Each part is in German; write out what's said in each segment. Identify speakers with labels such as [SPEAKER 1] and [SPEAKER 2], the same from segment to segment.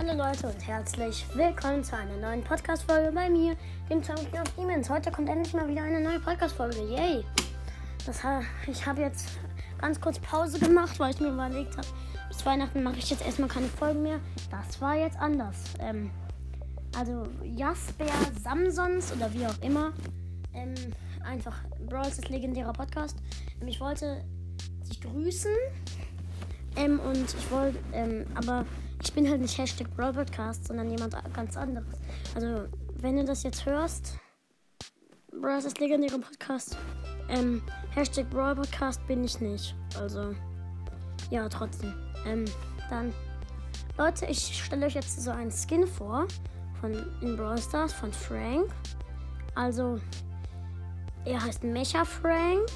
[SPEAKER 1] Hallo Leute und herzlich willkommen zu einer neuen Podcast-Folge bei mir, dem Champion of Demons. Heute kommt endlich mal wieder eine neue Podcast-Folge. Yay! Das, ich habe jetzt ganz kurz Pause gemacht, weil ich mir überlegt habe, bis Weihnachten mache ich jetzt erstmal keine Folgen mehr. Das war jetzt anders. Ähm, also Jasper Samsons oder wie auch immer. Ähm, einfach Brawls ist legendärer Podcast. Ähm, ich wollte dich grüßen. Ähm, und ich wollte, ähm, aber ich bin halt nicht Hashtag Brawl Podcast, sondern jemand ganz anderes. Also, wenn du das jetzt hörst, Brawl ist legendärer Podcast. Ähm, Hashtag Brawl Podcast bin ich nicht. Also, ja, trotzdem. Ähm, dann, Leute, ich stelle euch jetzt so einen Skin vor von in Brawl Stars von Frank. Also, er heißt Mecha Frank.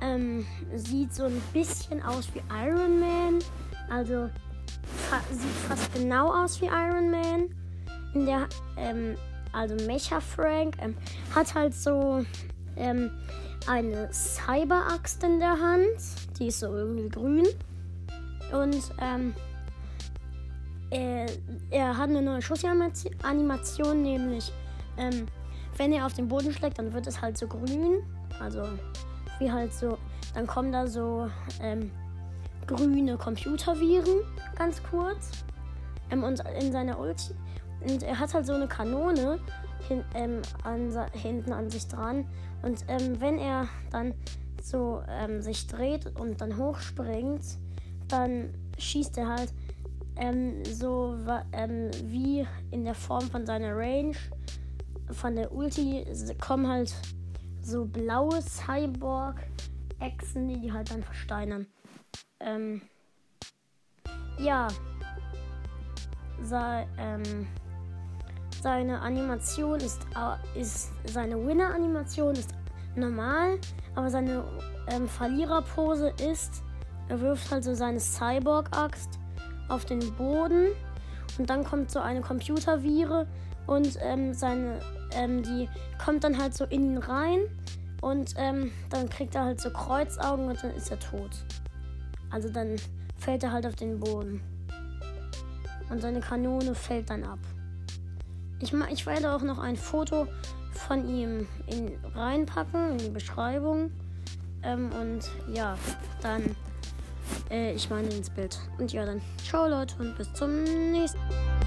[SPEAKER 1] Ähm, sieht so ein bisschen aus wie Iron Man. Also fa sieht fast genau aus wie Iron Man. In der, ähm, also Mecha Frank ähm, hat halt so ähm, eine Cyber-Axt in der Hand. Die ist so irgendwie grün. Und ähm, er, er hat eine neue Schussanimation, nämlich ähm, wenn er auf den Boden schlägt, dann wird es halt so grün. Also wie halt so, dann kommen da so ähm, grüne Computerviren, ganz kurz. Ähm, und in seiner Ulti. Und er hat halt so eine Kanone hin, ähm, an, hinten an sich dran. Und ähm, wenn er dann so ähm, sich dreht und dann hochspringt, dann schießt er halt ähm, so wie in der Form von seiner Range. Von der Ulti kommen halt so blaue Cyborg-Echsen, die halt dann versteinern. Ähm, ja. Sei, ähm, seine Animation ist, ist seine Winner-Animation ist normal, aber seine ähm, Verliererpose ist, er wirft halt so seine Cyborg-Axt auf den Boden und dann kommt so eine Computervire und ähm, seine, ähm, die kommt dann halt so in ihn rein und ähm, dann kriegt er halt so Kreuzaugen und dann ist er tot. Also dann fällt er halt auf den Boden. Und seine Kanone fällt dann ab. Ich, ich werde auch noch ein Foto von ihm in, reinpacken in die Beschreibung. Ähm, und ja, dann, äh, ich meine ins Bild. Und ja, dann ciao Leute und bis zum nächsten Mal.